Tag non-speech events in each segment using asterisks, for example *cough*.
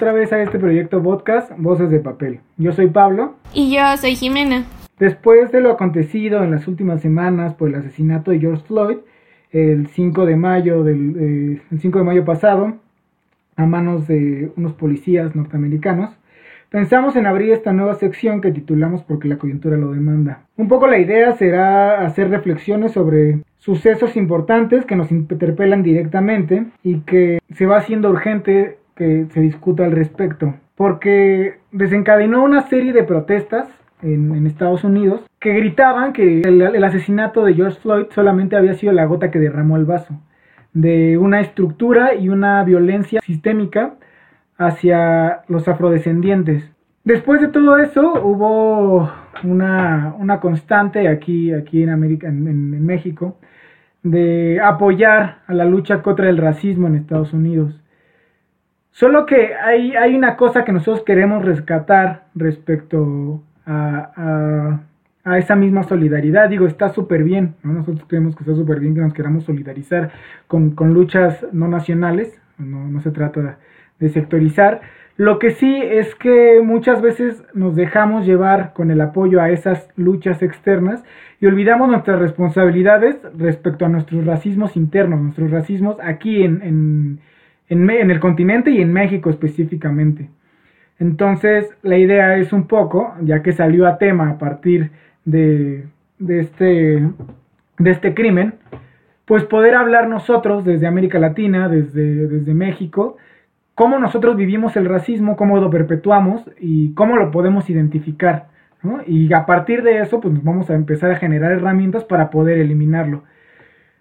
Otra vez a este proyecto podcast Voces de Papel. Yo soy Pablo. Y yo soy Jimena. Después de lo acontecido en las últimas semanas por el asesinato de George Floyd, el 5 de mayo, del, eh, el 5 de mayo pasado, a manos de unos policías norteamericanos, pensamos en abrir esta nueva sección que titulamos Porque la coyuntura lo demanda. Un poco la idea será hacer reflexiones sobre sucesos importantes que nos interpelan directamente y que se va haciendo urgente que se discuta al respecto, porque desencadenó una serie de protestas en, Estados Unidos que gritaban que el, asesinato de George Floyd solamente había sido la gota que derramó el vaso, de una estructura y una violencia sistémica hacia los afrodescendientes. Después de todo eso hubo una, constante aquí, aquí en, América, en México de apoyar a la lucha contra el racismo en Estados Unidos. Solo que hay, hay una cosa que nosotros queremos rescatar respecto a, esa misma solidaridad. Digo, está súper bien, nosotros creemos que está súper bien que nos queramos solidarizar con, luchas no nacionales, no, no se trata de sectorizar, lo que sí es que muchas veces nos dejamos llevar con el apoyo a esas luchas externas y olvidamos nuestras responsabilidades respecto a nuestros racismos internos, nuestros racismos aquí en, el continente y en México específicamente. Entonces, la idea es un poco, ya que salió a tema a partir de, este, este crimen, pues poder hablar nosotros desde América Latina, desde, desde México, cómo nosotros vivimos el racismo, cómo lo perpetuamos y cómo lo podemos identificar. Y a partir de eso, pues vamos a empezar a generar herramientas para poder eliminarlo.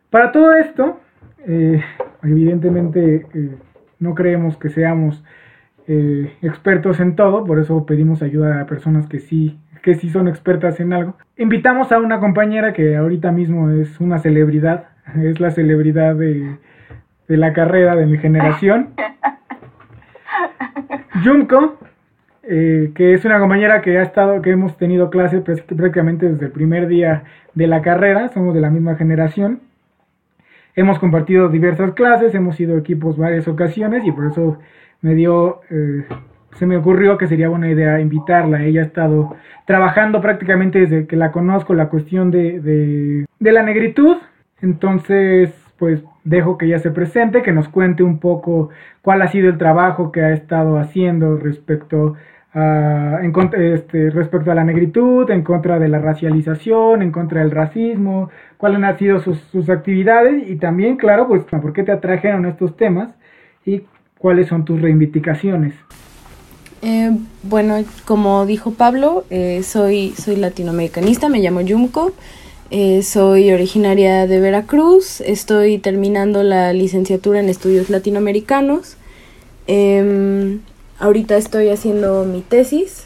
Para todo esto, eh, evidentemente eh, no creemos que seamos eh, expertos en todo, por eso pedimos ayuda a personas que sí, que sí son expertas en algo. Invitamos a una compañera que ahorita mismo es una celebridad, *laughs* es la celebridad de, de la carrera de mi generación. *laughs* Junko, eh, que es una compañera que ha estado, que hemos tenido clases prácticamente desde el primer día de la carrera, somos de la misma generación. Hemos compartido diversas clases, hemos ido equipos varias ocasiones y por eso me dio, eh, se me ocurrió que sería buena idea invitarla. Ella ha estado trabajando prácticamente desde que la conozco la cuestión de, de, de la negritud. Entonces, pues dejo que ella se presente, que nos cuente un poco cuál ha sido el trabajo que ha estado haciendo respecto a, en, este, respecto a la negritud, en contra de la racialización, en contra del racismo, cuáles han sido sus, sus actividades y también, claro, pues por qué te atrajeron estos temas y cuáles son tus reivindicaciones. Eh, bueno, como dijo Pablo, eh, soy, soy latinoamericanista, me llamo Yumko. Eh, soy originaria de Veracruz, estoy terminando la licenciatura en estudios latinoamericanos. Ahorita estoy haciendo mi tesis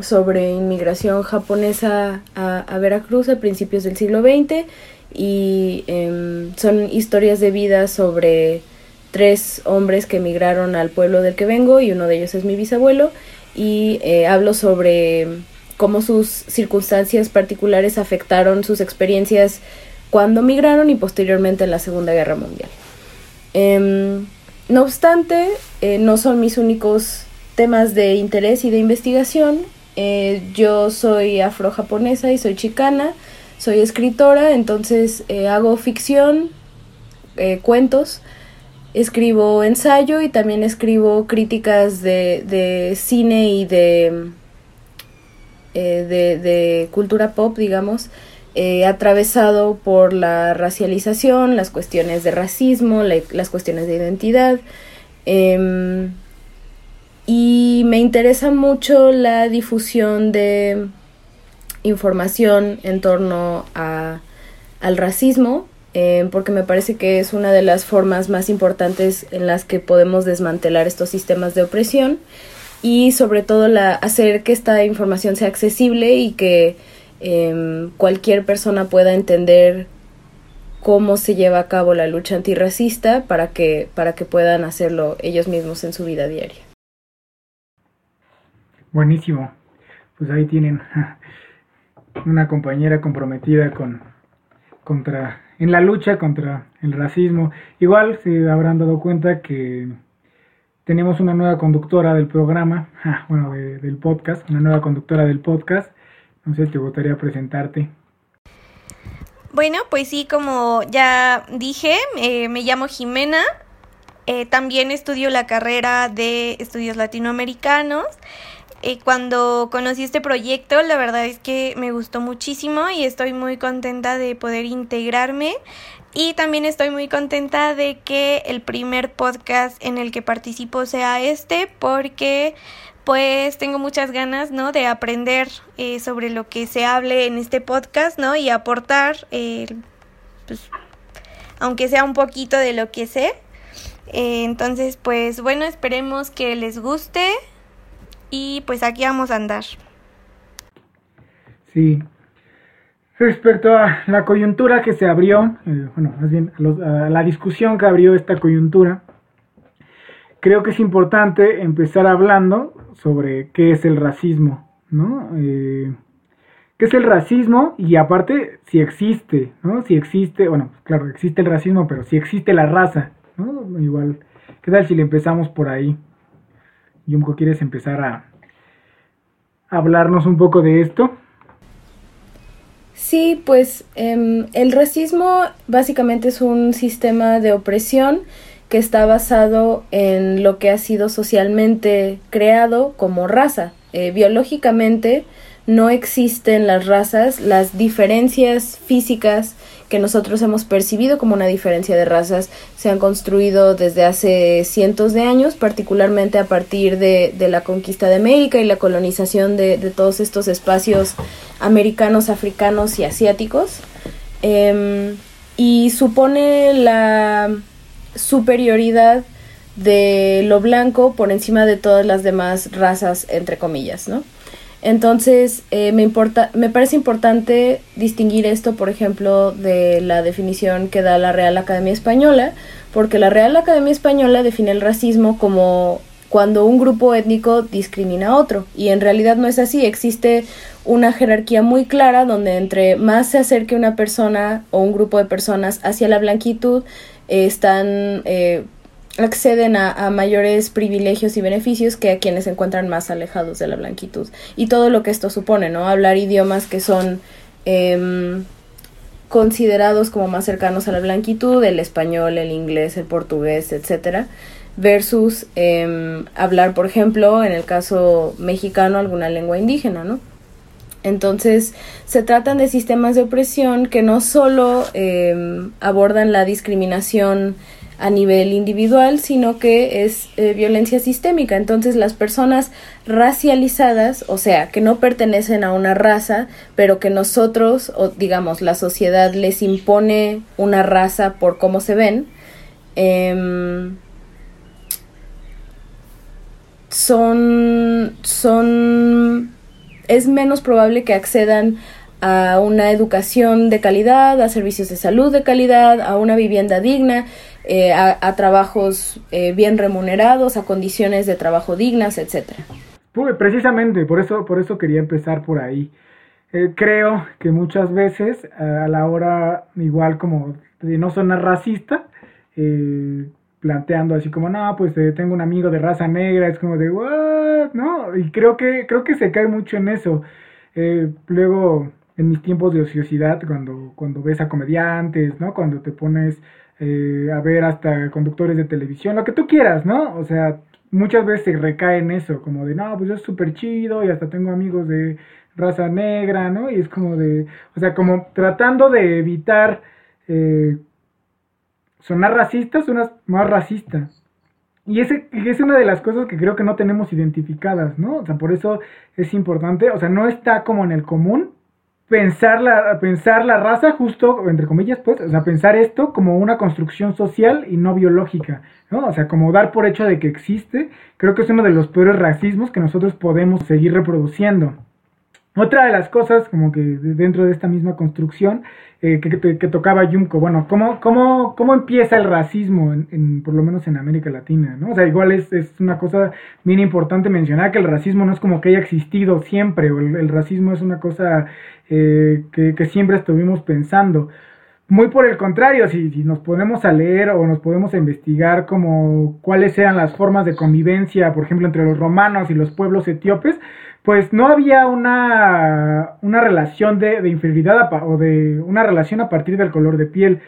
sobre inmigración japonesa a, Veracruz a principios del siglo XX y em, son historias de vida sobre tres hombres que emigraron al pueblo del que vengo y uno de ellos es mi bisabuelo y eh, hablo sobre cómo sus circunstancias particulares afectaron sus experiencias cuando migraron y posteriormente en la Segunda Guerra Mundial. Em, no obstante, eh, no son mis únicos temas de interés y de investigación. Eh, yo soy afro-japonesa y soy chicana, soy escritora, entonces eh, hago ficción, cuentos, escribo ensayo y también escribo críticas de, de cine y de eh, de, cultura pop, digamos, eh, atravesado por la racialización, las cuestiones de racismo, las cuestiones de identidad. Em, y me interesa mucho la difusión de información en torno a, al racismo, em, porque me parece que es una de las formas más importantes en las que podemos desmantelar estos sistemas de opresión y sobre todo la, hacer que esta información sea accesible y que em, cualquier persona pueda entender cómo se lleva a cabo la lucha antirracista para que, para que puedan hacerlo ellos mismos en su vida diaria. Buenísimo. Pues ahí tienen *laughs* una compañera comprometida con contra en la lucha contra el racismo. Igual se habrán dado cuenta que tenemos una nueva conductora del programa, *laughs* bueno, del podcast, una nueva conductora del podcast. No ¿te gustaría presentarte? Bueno, pues sí, como ya dije, eh, me llamo Jimena. Eh, también estudio la carrera de estudios latinoamericanos. Eh, cuando conocí este proyecto, la verdad es que me gustó muchísimo y estoy muy contenta de poder integrarme. Y también estoy muy contenta de que el primer podcast en el que participo sea este, porque pues tengo muchas ganas, ¿no? De aprender eh, sobre lo que se hable en este podcast, ¿no? Y aportar, eh, pues, aunque sea un poquito de lo que sé. Eh, entonces, pues bueno, esperemos que les guste y pues aquí vamos a andar. Sí. Respecto a la coyuntura que se abrió, bueno, más bien a la discusión que abrió esta coyuntura, creo que es importante empezar hablando sobre qué es el racismo, ¿no? Eh, ¿Qué es el racismo? Y aparte, si existe, ¿no? Si existe, bueno, claro, existe el racismo, pero si existe la raza, ¿no? Igual, ¿qué tal si le empezamos por ahí? Yumko, ¿quieres empezar a hablarnos un poco de esto? Sí, pues em, el racismo básicamente es un sistema de opresión que está basado en lo que ha sido socialmente creado como raza. Eh, biológicamente no existen las razas, las diferencias físicas que nosotros hemos percibido como una diferencia de razas se han construido desde hace cientos de años, particularmente a partir de, la conquista de América y la colonización de, todos estos espacios americanos, africanos y asiáticos. Em, y supone la superioridad de lo blanco por encima de todas las demás razas, entre comillas, ¿no? Entonces, eh, me, importa, me parece importante distinguir esto, por ejemplo, de la definición que da la Real Academia Española, porque la Real Academia Española define el racismo como cuando un grupo étnico discrimina a otro, y en realidad no es así, existe una jerarquía muy clara donde entre más se acerque una persona o un grupo de personas hacia la blanquitud, están eh, acceden a, mayores privilegios y beneficios que a quienes se encuentran más alejados de la blanquitud. Y todo lo que esto supone, ¿no? Hablar idiomas que son em, considerados como más cercanos a la blanquitud, el español, el inglés, el portugués, etcétera, versus em, hablar, por ejemplo, en el caso mexicano, alguna lengua indígena, ¿no? Entonces, se tratan de sistemas de opresión que no solo em, abordan la discriminación a nivel individual, sino que es eh, violencia sistémica. Entonces, las personas racializadas, o sea, que no pertenecen a una raza, pero que nosotros, o digamos, la sociedad les impone una raza por cómo se ven, em, son, son es menos probable que accedan a una educación de calidad, a servicios de salud de calidad, a una vivienda digna, eh, a, trabajos eh, bien remunerados, a condiciones de trabajo dignas, etcétera. Precisamente, por eso, por eso quería empezar por ahí. Eh, creo que muchas veces a la hora, igual como de no sonar racista, planteando así como, no, pues tengo un amigo de raza negra, es como de, what, ¿no? Y creo que, creo que se cae mucho en eso. Eh, luego, en mis tiempos de ociosidad, cuando, cuando ves a comediantes, ¿no? Cuando te pones eh, a ver hasta conductores de televisión, lo que tú quieras, ¿no? O sea, muchas veces se recae en eso, como de, no, pues yo es súper chido y hasta tengo amigos de raza negra, ¿no? Y es como de, o sea, como tratando de evitar... Sonar racista, suenas más racista. Y ese es una de las cosas que creo que no tenemos identificadas, ¿no? O sea, por eso es importante, o sea, no está como en el común pensar la, pensar la raza justo, entre comillas, pues, o sea, pensar esto como una construcción social y no biológica, ¿no? O sea, como dar por hecho de que existe, creo que es uno de los peores racismos que nosotros podemos seguir reproduciendo. Otra de las cosas, como que dentro de esta misma construcción, eh, que, tocaba Yumko, bueno, ¿cómo, cómo, cómo empieza el racismo, por lo menos en América Latina? ¿no? O sea, igual es, es, una cosa bien importante mencionar que el racismo no es como que haya existido siempre, o el, racismo es una cosa eh, que, siempre estuvimos pensando. Muy por el contrario, si, nos ponemos a leer o nos podemos investigar como cuáles eran las formas de convivencia, por ejemplo, entre los romanos y los pueblos etíopes, pues no había una, una relación de, de inferioridad o de una relación a partir del color de piel.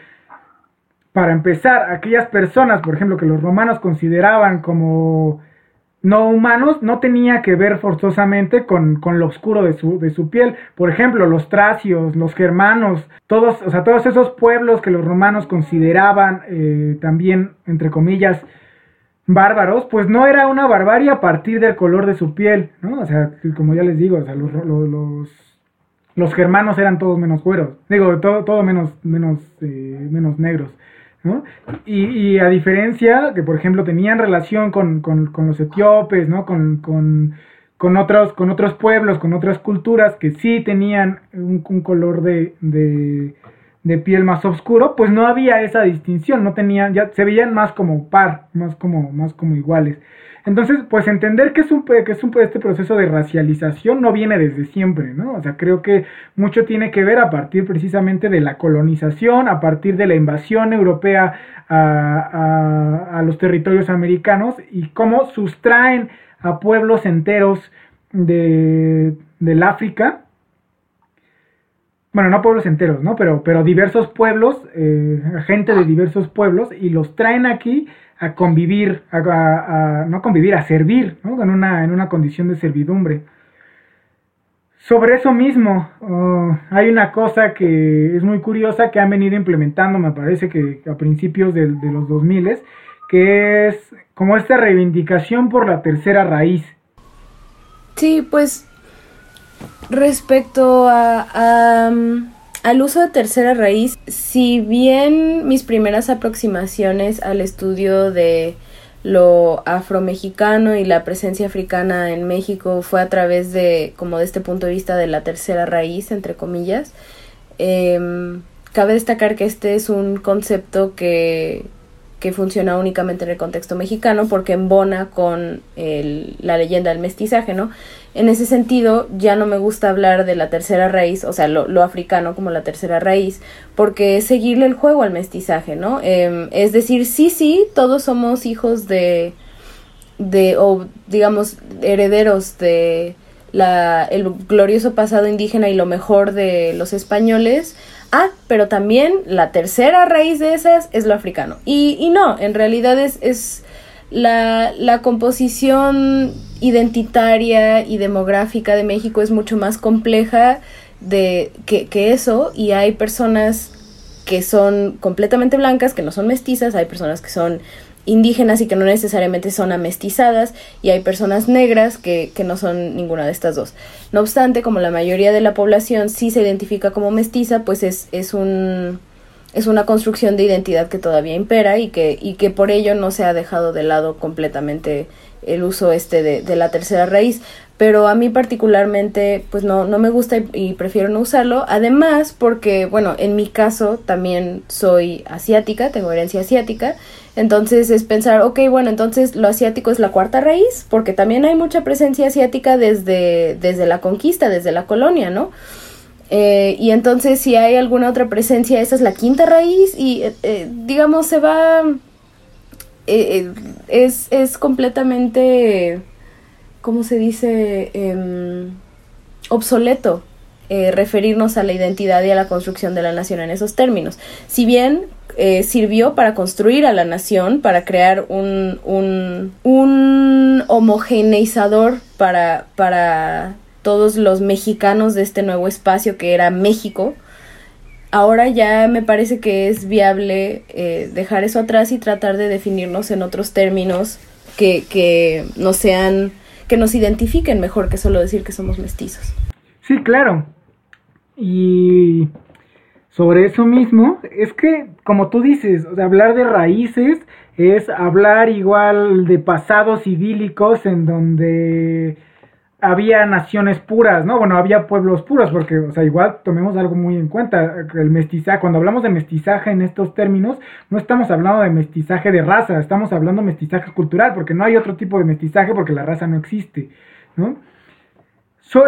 Para empezar, aquellas personas, por ejemplo, que los romanos consideraban como no humanos no tenía que ver forzosamente con, lo oscuro de su, de su, piel. Por ejemplo, los tracios, los germanos, todos, o sea, todos esos pueblos que los romanos consideraban eh, también, entre comillas, bárbaros, pues no era una barbarie a partir del color de su piel, ¿no? O sea, como ya les digo, o sea, los, los, los, germanos eran todos menos cueros, digo, todo, todo menos, menos, eh, menos negros. Y, a diferencia que, por ejemplo, tenían relación con, los etíopes, ¿no? Con, otros, con otros pueblos, con otras culturas que sí tenían un, color de, piel más oscuro, pues no había esa distinción, no tenían, ya se veían más como par, más como, más como iguales. Entonces, pues entender que es un que es un este proceso de racialización no viene desde siempre, ¿no? O sea, creo que mucho tiene que ver a partir precisamente de la colonización, a partir de la invasión europea a, los territorios americanos y cómo sustraen a pueblos enteros de, del África bueno, no pueblos enteros, ¿no? Pero, pero diversos pueblos, eh, gente de diversos pueblos, y los traen aquí a convivir, a, no convivir, a servir, ¿no? en, una, en una condición de servidumbre. Sobre eso mismo, oh, hay una cosa que es muy curiosa que han venido implementando, me parece que a principios de, de los 2000, que es como esta reivindicación por la tercera raíz. Sí, pues respecto a al uso de tercera raíz, si bien mis primeras aproximaciones al estudio de lo afromexicano y la presencia africana en México fue a través de, como de este punto de vista de la tercera raíz, entre comillas, em, cabe destacar que este es un concepto que, que funciona únicamente en el contexto mexicano porque embona con la leyenda del mestizaje, ¿no? En ese sentido, ya no me gusta hablar de la tercera raíz, o sea, lo, africano como la tercera raíz, porque es seguirle el juego al mestizaje, ¿no? Em, es decir, sí, sí, todos somos hijos de, de, o digamos, herederos de la, el glorioso pasado indígena y lo mejor de los españoles. Ah, pero también la tercera raíz de esas es lo africano. Y, y no, en realidad es, es la, la composición identitaria y demográfica de México es mucho más compleja de que, que, eso y hay personas que son completamente blancas, que no son mestizas, hay personas que son indígenas y que no necesariamente son amestizadas y hay personas negras que, que no son ninguna de estas dos. No obstante, como la mayoría de la población sí se identifica como mestiza, pues es, es un es una construcción de identidad que todavía impera y que, y que por ello no se ha dejado de lado completamente el uso este de, la tercera raíz. Pero a mí particularmente, pues no, no me gusta y, prefiero no usarlo. Además, porque, bueno, en mi caso también soy asiática, tengo herencia asiática. Entonces es pensar, ok, bueno, entonces lo asiático es la cuarta raíz, porque también hay mucha presencia asiática desde, desde la conquista, desde la colonia, ¿no? Eh, y entonces si hay alguna otra presencia, esa es la quinta raíz y eh, eh, digamos se va es, es, completamente, ¿cómo se dice? Em, obsoleto referirnos a la identidad y a la construcción de la nación en esos términos. Si bien sirvió para construir a la nación, para crear un, un, un homogeneizador para, para todos los mexicanos de este nuevo espacio que era México, ahora ya me parece que es viable eh, dejar eso atrás y tratar de definirnos en otros términos que, que no sean, que nos identifiquen mejor que solo decir que somos mestizos. Sí, claro. Y sobre eso mismo, es que, como tú dices, hablar de raíces es hablar igual de pasados idílicos en donde había naciones puras, ¿no? Bueno, había pueblos puros, porque, o sea, igual tomemos algo muy en cuenta, el mestizaje, cuando hablamos de mestizaje en estos términos, no estamos hablando de mestizaje de raza, estamos hablando de mestizaje cultural, porque no hay otro tipo de mestizaje porque la raza no existe, ¿no?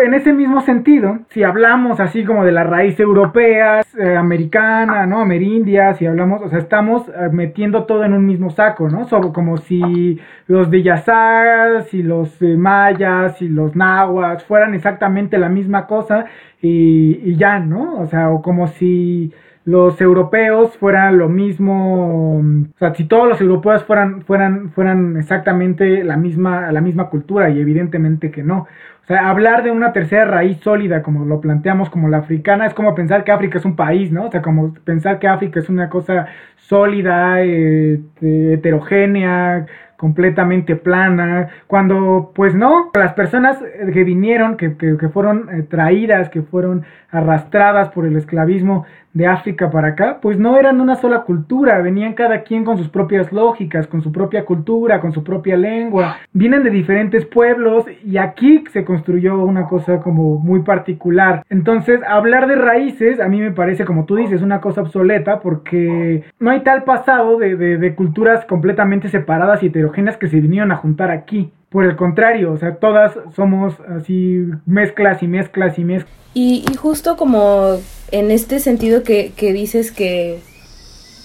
En ese mismo sentido, si hablamos así como de la raíz europea, eh, americana, ¿no? Amerindia, si hablamos, o sea, estamos eh, metiendo todo en un mismo saco, ¿no? como si los Yazar, y los mayas, y los nahuas fueran exactamente la misma cosa y ya, ¿no? O sea, o como si los europeos fueran lo mismo, o sea, si todos los europeos fueran, fueran, fueran exactamente la misma, la misma cultura, y evidentemente que no. O sea, hablar de una tercera raíz sólida, como lo planteamos como la africana, es como pensar que África es un país, ¿no? O sea, como pensar que África es una cosa sólida, eh, heterogénea, completamente plana, cuando pues no, las personas que vinieron, que, que, fueron eh, traídas, que fueron arrastradas por el esclavismo, de África para acá, pues no eran una sola cultura, venían cada quien con sus propias lógicas, con su propia cultura, con su propia lengua, vienen de diferentes pueblos y aquí se construyó una cosa como muy particular. Entonces, hablar de raíces a mí me parece, como tú dices, una cosa obsoleta porque no hay tal pasado de, de culturas completamente separadas y heterogéneas que se vinieron a juntar aquí. Por el contrario, o sea, todas somos así mezclas y mezclas y mezclas. Y, y justo como en este sentido que, que dices que,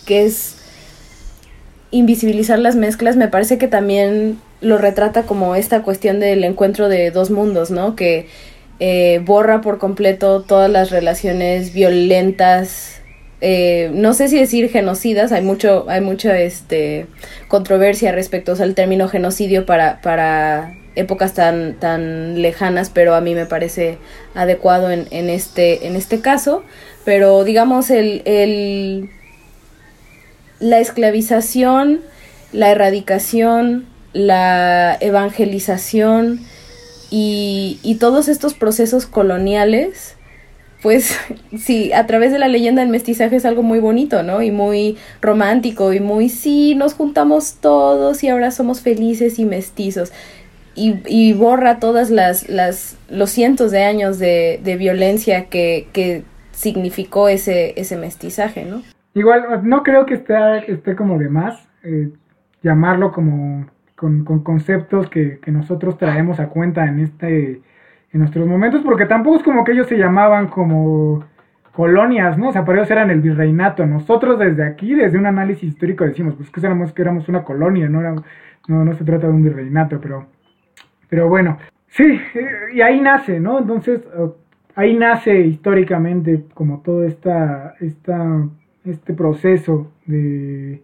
que es invisibilizar las mezclas, me parece que también lo retrata como esta cuestión del encuentro de dos mundos, ¿no? Que eh, borra por completo todas las relaciones violentas eh, no sé si decir genocidas, hay mucho, hay mucha este, controversia respecto al término genocidio para, para épocas tan, tan lejanas, pero a mí me parece adecuado en, en, este, en este caso. Pero digamos, el, el, la esclavización, la erradicación, la evangelización y, y todos estos procesos coloniales pues *laughs* sí, a través de la leyenda del mestizaje es algo muy bonito, ¿no? Y muy romántico y muy, sí, nos juntamos todos y ahora somos felices y mestizos. Y, y borra todas las, las, los cientos de años de, de violencia que, que significó ese, ese mestizaje, ¿no? Igual, no creo que esté, esté como de más eh, llamarlo como con, con conceptos que, que nosotros traemos a cuenta en este en nuestros momentos, porque tampoco es como que ellos se llamaban como colonias, ¿no? O sea, para ellos eran el virreinato. Nosotros desde aquí, desde un análisis histórico, decimos, pues que éramos, que éramos una colonia, ¿no? Era, no, no se trata de un virreinato, pero, pero bueno, sí, y ahí nace, ¿no? Entonces, ahí nace históricamente como todo esta, esta, este proceso de,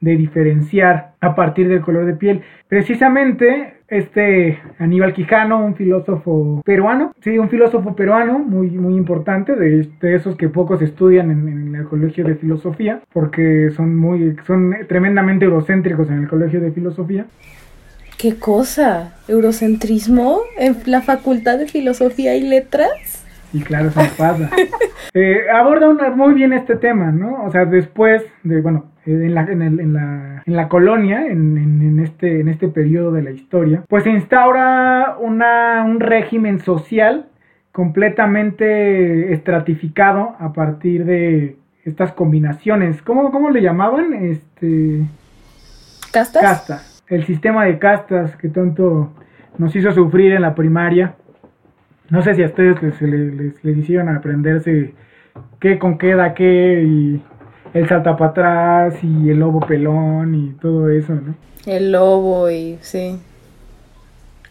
de diferenciar a partir del color de piel. Precisamente este Aníbal Quijano, un filósofo peruano, sí, un filósofo peruano muy, muy importante, de, esos que pocos estudian en, el colegio de filosofía, porque son muy, son tremendamente eurocéntricos en el colegio de filosofía. ¿Qué cosa? ¿Eurocentrismo en la facultad de filosofía y letras? Y claro, se pasa. *laughs* Eh, aborda muy bien este tema, ¿no? O sea, después de, bueno, en la, en, el, en, la, en la colonia, en, en, este, en este periodo de la historia, pues se instaura una, un régimen social completamente estratificado a partir de estas combinaciones. ¿Cómo, cómo le llamaban? Este... ¿Castas? Castas. El sistema de castas que tanto nos hizo sufrir en la primaria. No sé si a ustedes les, les, les hicieron aprenderse qué con qué da qué y el salta para atrás y el lobo pelón y todo eso, ¿no? El lobo y sí.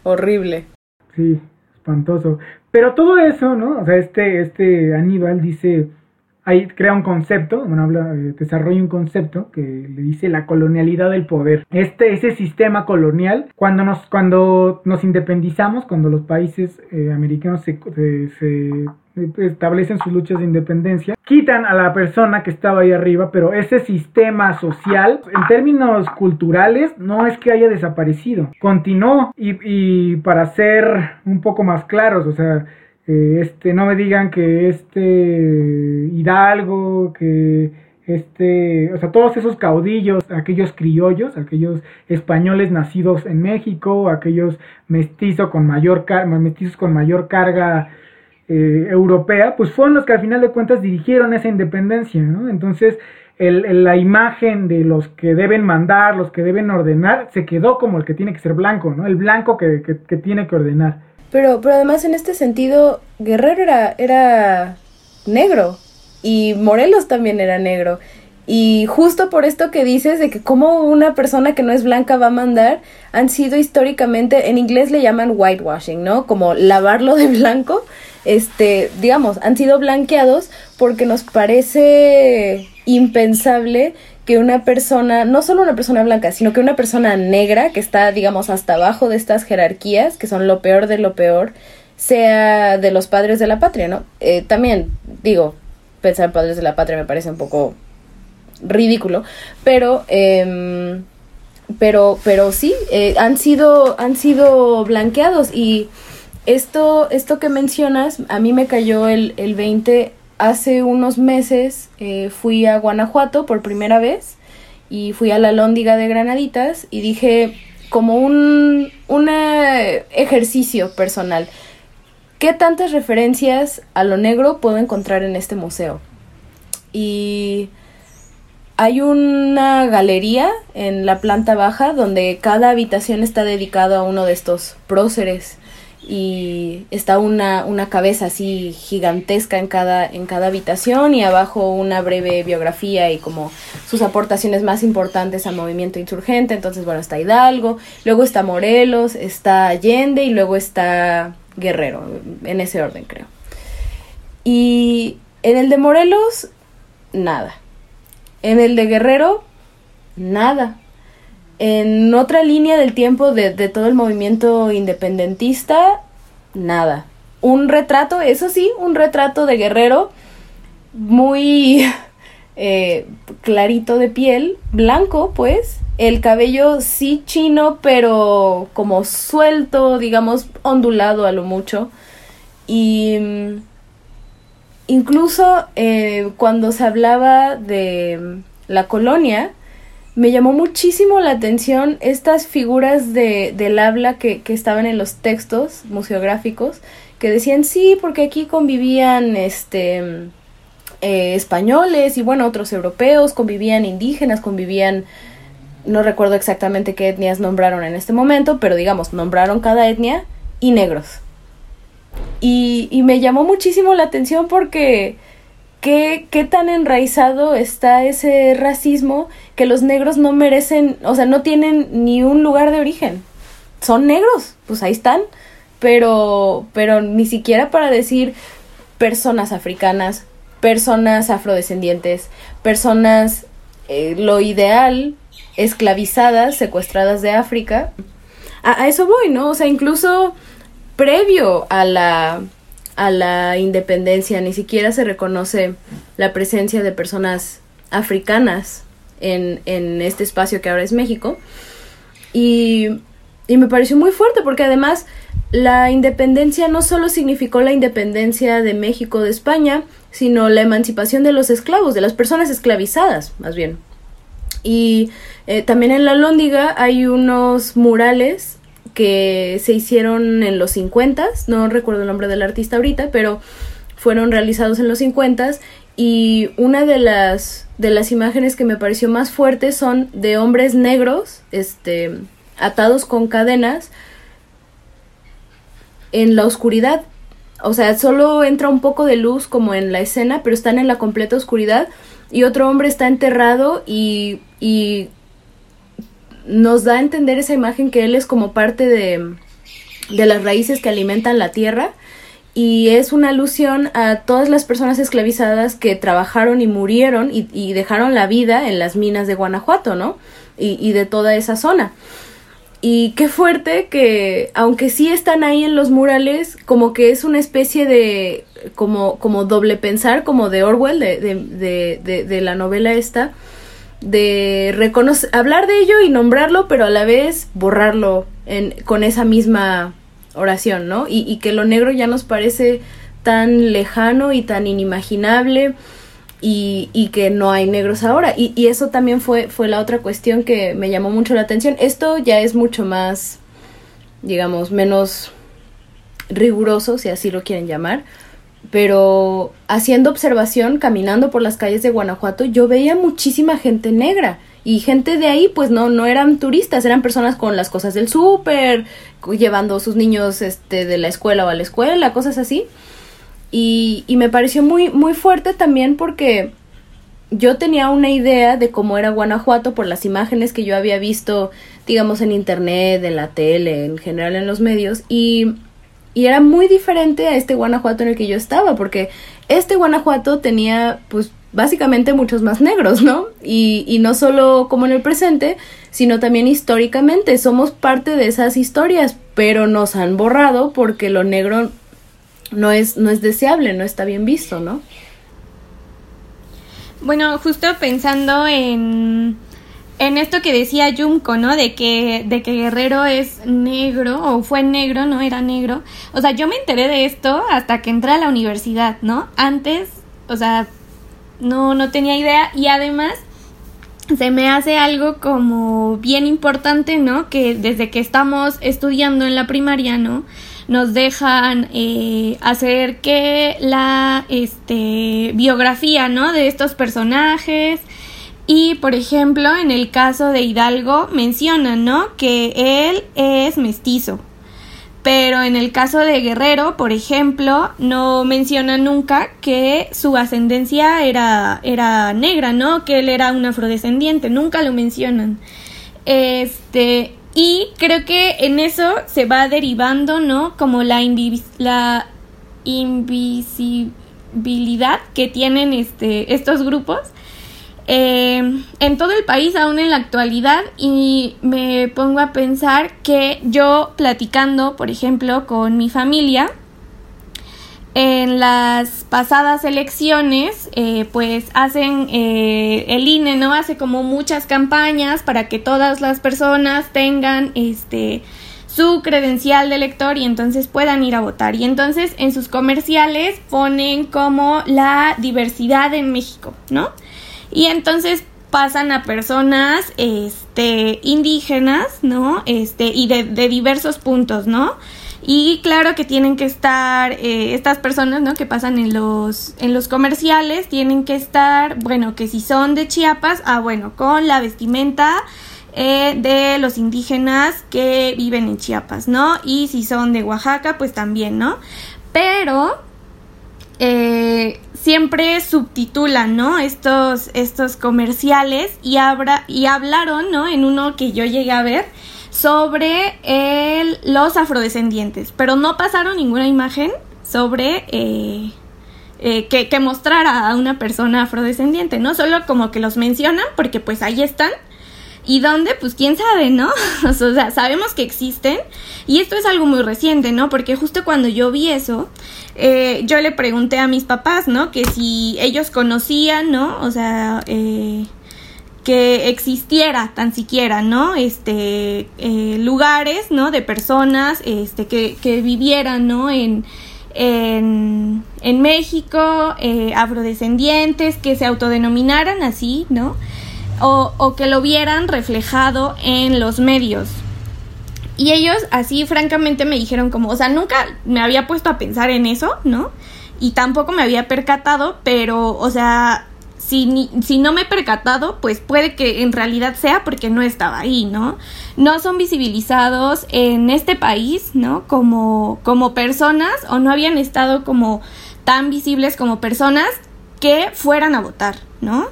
Horrible. Sí, espantoso. Pero todo eso, ¿no? O sea, este, este Aníbal dice, ahí crea un concepto, eh, desarrolla un concepto que le dice la colonialidad del poder. Este, ese sistema colonial, cuando nos, cuando nos independizamos, cuando los países eh, americanos se, establecen sus luchas de independencia, quitan a la persona que estaba ahí arriba, pero ese sistema social, en términos culturales, no es que haya desaparecido, continuó y para ser un poco más claros, o sea, eh, este, no me digan que este Hidalgo, que este, o sea, todos esos caudillos, aquellos criollos, aquellos españoles nacidos en México, aquellos mestizos con mayor, mestizos con mayor carga eh, europea, pues fueron los que al final de cuentas dirigieron esa independencia, ¿no? Entonces, el, la imagen de los que deben mandar, los que deben ordenar, se quedó como el que tiene que ser blanco, ¿no? El blanco que, que, tiene que ordenar. Pero, pero además en este sentido, Guerrero era, era negro y Morelos también era negro. Y justo por esto que dices de que como una persona que no es blanca va a mandar, han sido históricamente, en inglés le llaman whitewashing, ¿no? Como lavarlo de blanco, este, digamos, han sido blanqueados porque nos parece impensable que una persona, no solo una persona blanca, sino que una persona negra que está, digamos, hasta abajo de estas jerarquías, que son lo peor de lo peor, sea de los padres de la patria, ¿no? Eh, también, digo, pensar padres de la patria me parece un poco ridículo, pero, eh, pero, pero sí, eh, han, sido, han sido blanqueados y esto, esto que mencionas, a mí me cayó el, el 20, hace unos meses eh, fui a Guanajuato por primera vez y fui a la Lóndiga de Granaditas y dije como un, un ejercicio personal, ¿qué tantas referencias a lo negro puedo encontrar en este museo? Y hay una galería en la planta baja donde cada habitación está dedicado a uno de estos próceres y está una, una cabeza así gigantesca en cada, en cada habitación y abajo una breve biografía y como sus aportaciones más importantes al movimiento insurgente. Entonces, bueno, está Hidalgo, luego está Morelos, está Allende y luego está Guerrero, en ese orden creo. Y en el de Morelos, nada en el de Guerrero, nada. En otra línea del tiempo de, todo el movimiento independentista, nada. Un retrato, eso sí, un retrato de Guerrero muy *laughs* eh, clarito de piel, blanco, pues. El cabello sí chino, pero como suelto, digamos, ondulado a lo mucho. Y mm, incluso eh, cuando se hablaba de mm, la colonia, me llamó muchísimo la atención estas figuras de, del habla que, que, estaban en los textos museográficos, que decían sí, porque aquí convivían este eh, españoles y bueno, otros europeos, convivían indígenas, convivían, no recuerdo exactamente qué etnias nombraron en este momento, pero digamos, nombraron cada etnia y negros. Y, y me llamó muchísimo la atención porque qué, qué tan enraizado está ese racismo que los negros no merecen, o sea, no tienen ni un lugar de origen. Son negros, pues ahí están, pero, pero ni siquiera para decir personas africanas, personas afrodescendientes, personas, eh, lo ideal, esclavizadas, secuestradas de África. A, a, eso voy, ¿no? O sea, incluso previo a la, a la independencia, ni siquiera se reconoce la presencia de personas africanas en, en este espacio que ahora es México. Y, y me pareció muy fuerte porque además la independencia no solo significó la independencia de México de España, sino la emancipación de los esclavos, de las personas esclavizadas, más bien. Y eh, también en la Lóndiga hay unos murales que se hicieron en los 50, no recuerdo el nombre del artista ahorita, pero fueron realizados en los 50 y una de las de las imágenes que me pareció más fuertes son de hombres negros, este atados con cadenas en la oscuridad. O sea, solo entra un poco de luz como en la escena, pero están en la completa oscuridad y otro hombre está enterrado y nos da a entender esa imagen que él es como parte de, de las raíces que alimentan la tierra y es una alusión a todas las personas esclavizadas que trabajaron y murieron y, dejaron la vida en las minas de Guanajuato, ¿no? Y, y, de toda esa zona. Y qué fuerte que, aunque sí están ahí en los murales, como que es una especie de, como, como doble pensar, como de Orwell, de, de, de, de la novela esta, de reconocer, hablar de ello y nombrarlo, pero a la vez borrarlo en, con esa misma oración, ¿no? Y, y, que lo negro ya nos parece tan lejano y tan inimaginable y, y que no hay negros ahora. Y, y, eso también fue, fue la otra cuestión que me llamó mucho la atención. Esto ya es mucho más, digamos, menos riguroso, si así lo quieren llamar, pero haciendo observación, caminando por las calles de Guanajuato, yo veía muchísima gente negra Y gente de ahí, pues no, no eran turistas, eran personas con las cosas del súper, llevando a sus niños este, de la escuela o a la escuela, cosas así. Y, y me pareció muy, muy fuerte también porque yo tenía una idea de cómo era Guanajuato por las imágenes que yo había visto, digamos, en internet, en la tele, en general en los medios, y, y era muy diferente a este Guanajuato en el que yo estaba, porque este Guanajuato tenía, pues, básicamente muchos más negros, ¿no? Y, y no solo como en el presente, sino también históricamente. Somos parte de esas historias, pero nos han borrado porque lo negro no es, no es deseable, no está bien visto, ¿no? Bueno, justo pensando en, en esto que decía Junko, ¿no? De que, de que Guerrero es negro, o fue negro, no era negro. O sea, yo me enteré de esto hasta que entré a la universidad, ¿no? Antes, o sea, no, no tenía idea. Y además, se me hace algo como bien importante, ¿no? Que desde que estamos estudiando en la primaria, ¿no? nos dejan eh, hacer que la este, biografía ¿no? de estos personajes y por ejemplo en el caso de Hidalgo mencionan ¿no? que él es mestizo pero en el caso de Guerrero, por ejemplo, no menciona nunca que su ascendencia era, era negra, ¿no? Que él era un afrodescendiente, nunca lo mencionan. Este, y creo que en eso se va derivando, ¿no? Como la, la invisibilidad que tienen este, estos grupos eh, en todo el país, aún en la actualidad, y me pongo a pensar que yo platicando, por ejemplo, con mi familia, en las pasadas elecciones, eh, pues hacen eh, el INE, ¿no? Hace como muchas campañas para que todas las personas tengan este su credencial de elector y entonces puedan ir a votar. Y entonces en sus comerciales ponen como la diversidad en México, ¿no? Y entonces pasan a personas este indígenas, ¿no? Este y de, de diversos puntos, ¿no? Y claro que tienen que estar eh, estas personas, ¿no? Que pasan en los, en los comerciales, tienen que estar, bueno, que si son de Chiapas, ah, bueno, con la vestimenta eh, de los indígenas que viven en Chiapas, ¿no? Y si son de Oaxaca, pues también, ¿no? Pero eh, siempre subtitulan, ¿no? Estos, estos comerciales y, y hablaron, ¿no? En uno que yo llegué a ver sobre los afrodescendientes, pero no pasaron ninguna imagen sobre eh, eh, que, que mostrara a una persona afrodescendiente, ¿no? Solo como que los mencionan porque pues ahí están. ¿Y dónde? Pues quién sabe, ¿no? *laughs* o sea, sabemos que existen. Y esto es algo muy reciente, ¿no? Porque justo cuando yo vi eso, eh, yo le pregunté a mis papás, ¿no? Que si ellos conocían, ¿no? O sea, eh, que existiera tan siquiera, ¿no? Este, eh, lugares, ¿no? De personas, este, que, que vivieran, ¿no? En, en, en México, eh, afrodescendientes, que se autodenominaran así, ¿no? O, que lo vieran reflejado en los medios. Y ellos así francamente me dijeron como, o sea, nunca me había puesto a pensar en eso, ¿no? Y tampoco me había percatado, pero, o sea, si, si no me he percatado, pues puede que en realidad sea porque no estaba ahí, ¿no? No son visibilizados en este país, ¿no? Como, como personas o no habían estado como tan visibles como personas que fueran a votar, ¿no?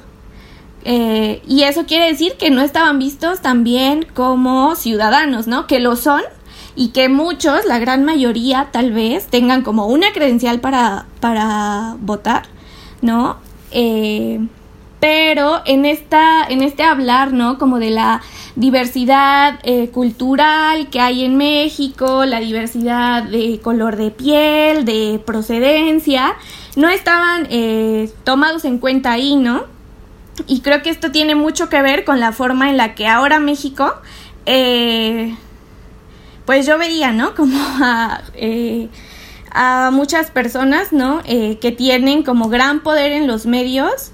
Eh, y eso quiere decir que no estaban vistos también como ciudadanos, ¿no? Que lo son y que muchos, la gran mayoría tal vez, tengan como una credencial para, para votar, ¿no? Eh, pero en esta en este hablar no como de la diversidad eh, cultural que hay en México la diversidad de color de piel de procedencia no estaban eh, tomados en cuenta ahí no y creo que esto tiene mucho que ver con la forma en la que ahora México pues yo veía no como a a muchas personas, ¿no? Eh, que tienen como gran poder en los medios,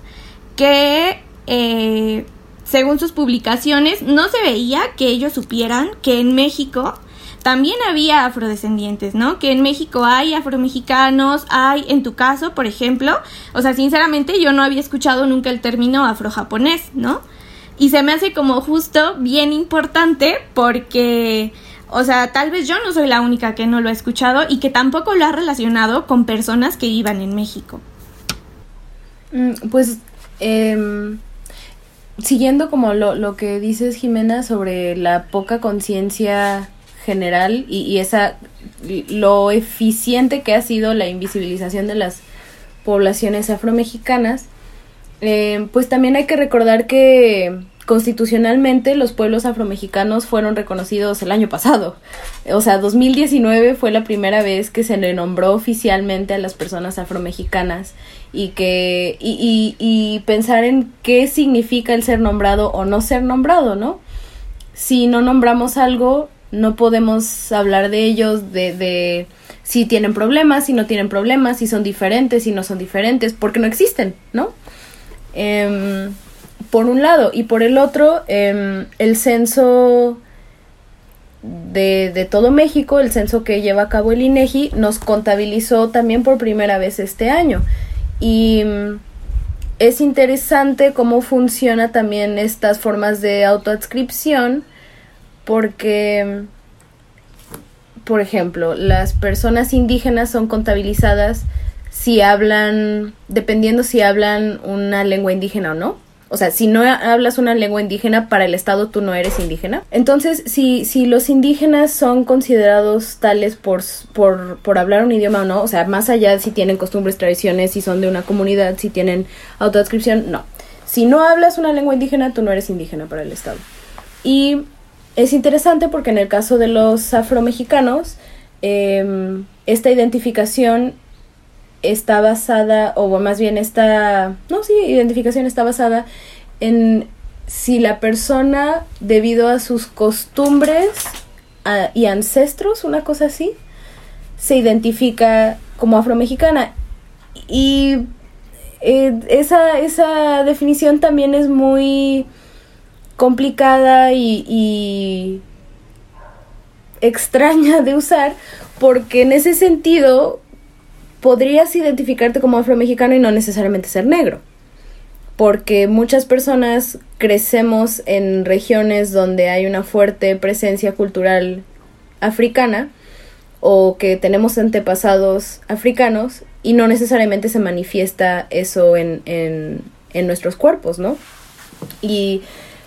que eh, según sus publicaciones no se veía que ellos supieran que en México también había afrodescendientes, ¿no? Que en México hay afromexicanos, hay, en tu caso, por ejemplo, o sea, sinceramente yo no había escuchado nunca el término afrojaponés, ¿no? Y se me hace como justo bien importante porque, o sea, tal vez yo no soy la única que no lo ha escuchado y que tampoco lo ha relacionado con personas que vivan en México. Mm, pues, em, siguiendo como lo, lo que dices, Jimena, sobre la poca conciencia general y, esa lo eficiente que ha sido la invisibilización de las poblaciones afromexicanas, eh, pues también hay que recordar que constitucionalmente los pueblos afromexicanos fueron reconocidos el año pasado. O sea, 2019 fue la primera vez que se le nombró oficialmente a las personas afromexicanas y que y, y pensar en qué significa el ser nombrado o no ser nombrado, ¿no? Si no nombramos algo, no podemos hablar de ellos, de, de si tienen problemas, si no tienen problemas, si son diferentes, si no son diferentes, porque no existen, ¿no? Eh, por un lado, y por el otro, eh, el censo de, de, todo México, el censo que lleva a cabo el INEGI, nos contabilizó también por primera vez este año. Y mm, es interesante cómo funciona también estas formas de autoadscripción porque, por ejemplo, las personas indígenas son contabilizadas si hablan, dependiendo si hablan una lengua indígena o no. O sea, si no hablas una lengua indígena, para el Estado tú no eres indígena. Entonces, si, si los indígenas son considerados tales por, por, por hablar un idioma o no, o sea, más allá si tienen costumbres, tradiciones, si son de una comunidad, si tienen autoadscripción, no. Si no hablas una lengua indígena, tú no eres indígena para el Estado. Y es interesante porque en el caso de los afromexicanos, eh, esta identificación está basada, o más bien esta, no, sí, identificación está basada en si la persona, debido a sus costumbres y ancestros, una cosa así, se identifica como afromexicana. Y eh, esa, esa definición también es muy complicada y, extraña de usar porque en ese sentido podrías identificarte como afromexicano y no necesariamente ser negro. Porque muchas personas crecemos en regiones donde hay una fuerte presencia cultural africana o que tenemos antepasados africanos y no necesariamente se manifiesta eso en, en, en nuestros cuerpos, ¿no? Y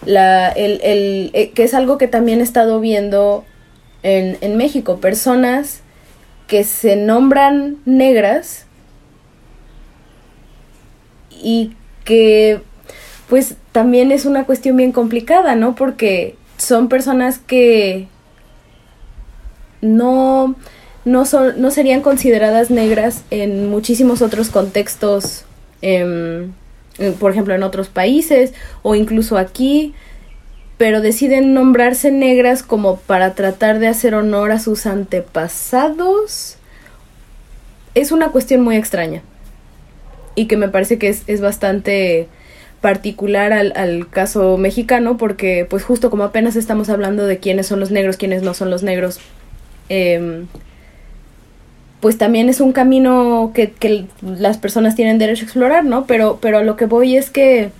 la, el, el, eh, que es algo que también he estado viendo en, en México, personas que se nombran negras y que pues también es una cuestión bien complicada, ¿no? Porque son personas que no, no, son, no serían consideradas negras en muchísimos otros contextos, eh, por ejemplo, en otros países o incluso aquí, pero deciden nombrarse negras como para tratar de hacer honor a sus antepasados. Es una cuestión muy extraña y que me parece que es, es bastante particular al, al, caso mexicano porque pues justo como apenas estamos hablando de quiénes son los negros, quiénes no son los negros, eh, pues también es un camino que, que, las personas tienen derecho a explorar, ¿no? Pero, pero a lo que voy es que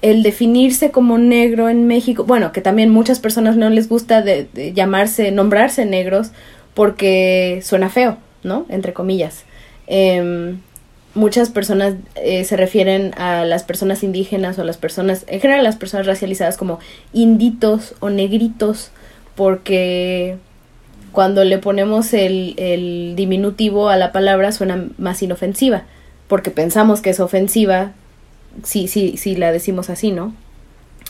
el definirse como negro en México, bueno, que también muchas personas no les gusta de, llamarse, nombrarse negros porque suena feo, ¿no? Entre comillas. Eh, muchas personas eh, se refieren a las personas indígenas o a las personas, en general las personas racializadas como inditos o negritos porque cuando le ponemos el, diminutivo a la palabra suena más inofensiva porque pensamos que es ofensiva si, si, si la decimos así, ¿no?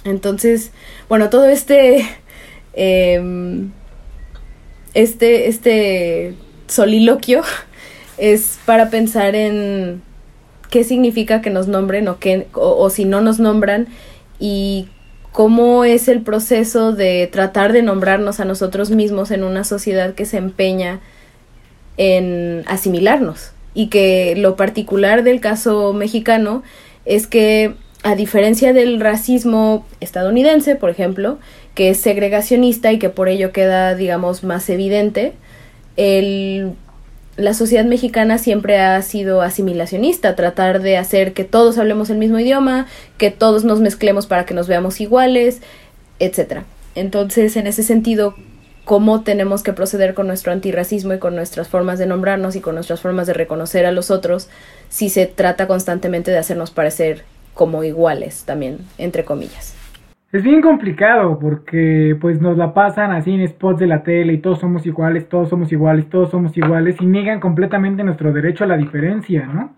Entonces, bueno, todo este, *laughs* eh, este, este soliloquio *laughs* es para pensar en qué significa que nos nombren o, que, o, o si no nos nombran y cómo es el proceso de tratar de nombrarnos a nosotros mismos en una sociedad que se empeña en asimilarnos. Y que lo particular del caso mexicano es que a diferencia del racismo estadounidense, por ejemplo, que es segregacionista y que por ello queda, digamos, más evidente, el, la sociedad mexicana siempre ha sido asimilacionista, tratar de hacer que todos hablemos el mismo idioma, que todos nos mezclemos para que nos veamos iguales, etc. Entonces, en ese sentido, cómo tenemos que proceder con nuestro antirracismo y con nuestras formas de nombrarnos y con nuestras formas de reconocer a los otros si se trata constantemente de hacernos parecer como iguales también, entre comillas. Es bien complicado porque pues nos la pasan así en spots de la tele y todos somos iguales, todos somos iguales, todos somos iguales y niegan completamente nuestro derecho a la diferencia, ¿no?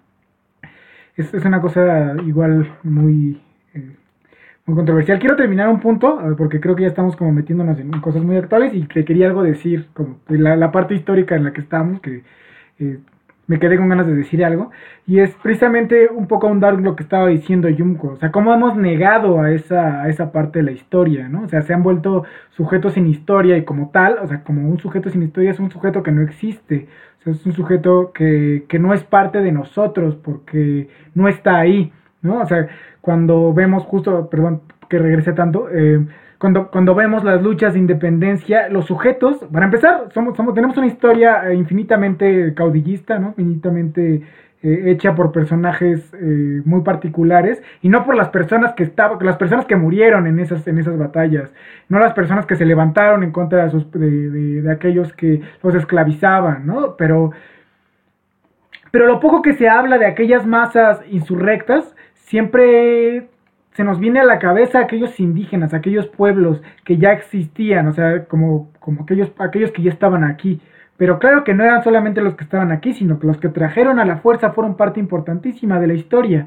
Es, es una cosa igual muy, eh, muy controversial. Quiero terminar un punto porque creo que ya estamos como metiéndonos en cosas muy actuales y te quería algo decir, como la, la parte histórica en la que estamos, que eh, me quedé con ganas de decir algo, y es precisamente un poco ahondar lo que estaba diciendo Yumko, o sea, cómo hemos negado a esa, a esa parte de la historia, ¿no? O sea, se han vuelto sujetos sin historia y como tal, o sea, como un sujeto sin historia es un sujeto que no existe, o sea, es un sujeto que, que no es parte de nosotros porque no está ahí, ¿no? O sea, cuando vemos justo, perdón que regrese tanto, eh, cuando, cuando vemos las luchas de independencia, los sujetos, para empezar, somos, tenemos una historia eh, infinitamente caudillista, ¿no? Infinitamente eh, hecha por personajes eh, muy particulares y no por las personas que estaban, las personas que murieron en esas, en esas batallas, no las personas que se levantaron en contra de, sus, de, de, de aquellos que los esclavizaban, ¿no? Pero, pero lo poco que se habla de aquellas masas insurrectas siempre se nos viene a la cabeza aquellos indígenas, aquellos pueblos que ya existían, o sea, como, como aquellos, aquellos que ya estaban aquí. Pero claro que no eran solamente los que estaban aquí, sino que los que trajeron a la fuerza fueron parte importantísima de la historia.